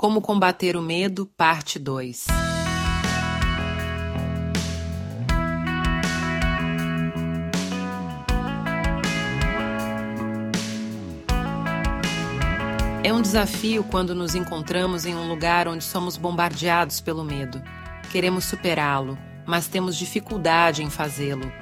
Como combater o medo, parte 2. É um desafio quando nos encontramos em um lugar onde somos bombardeados pelo medo. Queremos superá-lo, mas temos dificuldade em fazê-lo.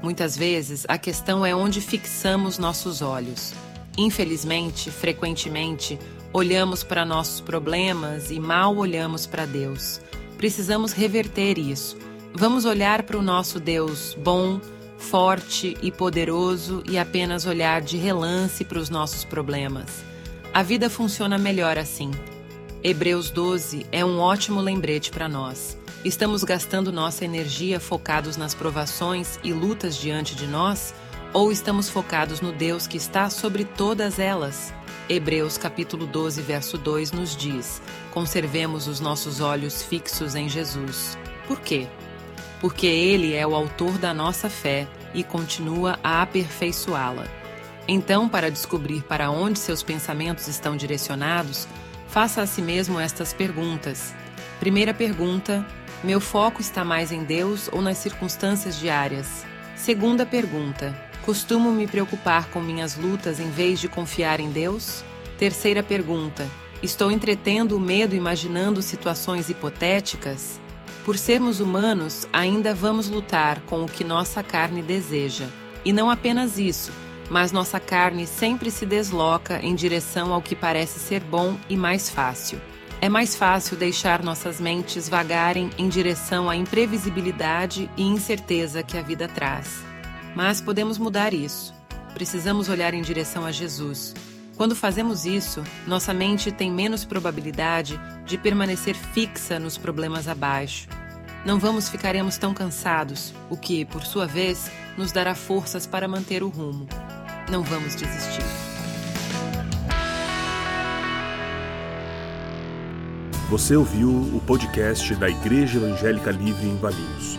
Muitas vezes, a questão é onde fixamos nossos olhos. Infelizmente, frequentemente, olhamos para nossos problemas e mal olhamos para Deus. Precisamos reverter isso. Vamos olhar para o nosso Deus bom, forte e poderoso e apenas olhar de relance para os nossos problemas. A vida funciona melhor assim. Hebreus 12 é um ótimo lembrete para nós. Estamos gastando nossa energia focados nas provações e lutas diante de nós? Ou estamos focados no Deus que está sobre todas elas? Hebreus capítulo 12, verso 2 nos diz: Conservemos os nossos olhos fixos em Jesus. Por quê? Porque Ele é o autor da nossa fé e continua a aperfeiçoá-la. Então, para descobrir para onde seus pensamentos estão direcionados, faça a si mesmo estas perguntas. Primeira pergunta: Meu foco está mais em Deus ou nas circunstâncias diárias? Segunda pergunta: Costumo me preocupar com minhas lutas em vez de confiar em Deus? Terceira pergunta: Estou entretendo o medo imaginando situações hipotéticas? Por sermos humanos, ainda vamos lutar com o que nossa carne deseja. E não apenas isso, mas nossa carne sempre se desloca em direção ao que parece ser bom e mais fácil. É mais fácil deixar nossas mentes vagarem em direção à imprevisibilidade e incerteza que a vida traz. Mas podemos mudar isso. Precisamos olhar em direção a Jesus. Quando fazemos isso, nossa mente tem menos probabilidade de permanecer fixa nos problemas abaixo. Não vamos ficaremos tão cansados, o que, por sua vez, nos dará forças para manter o rumo. Não vamos desistir. Você ouviu o podcast da Igreja Evangélica Livre em Valinhos.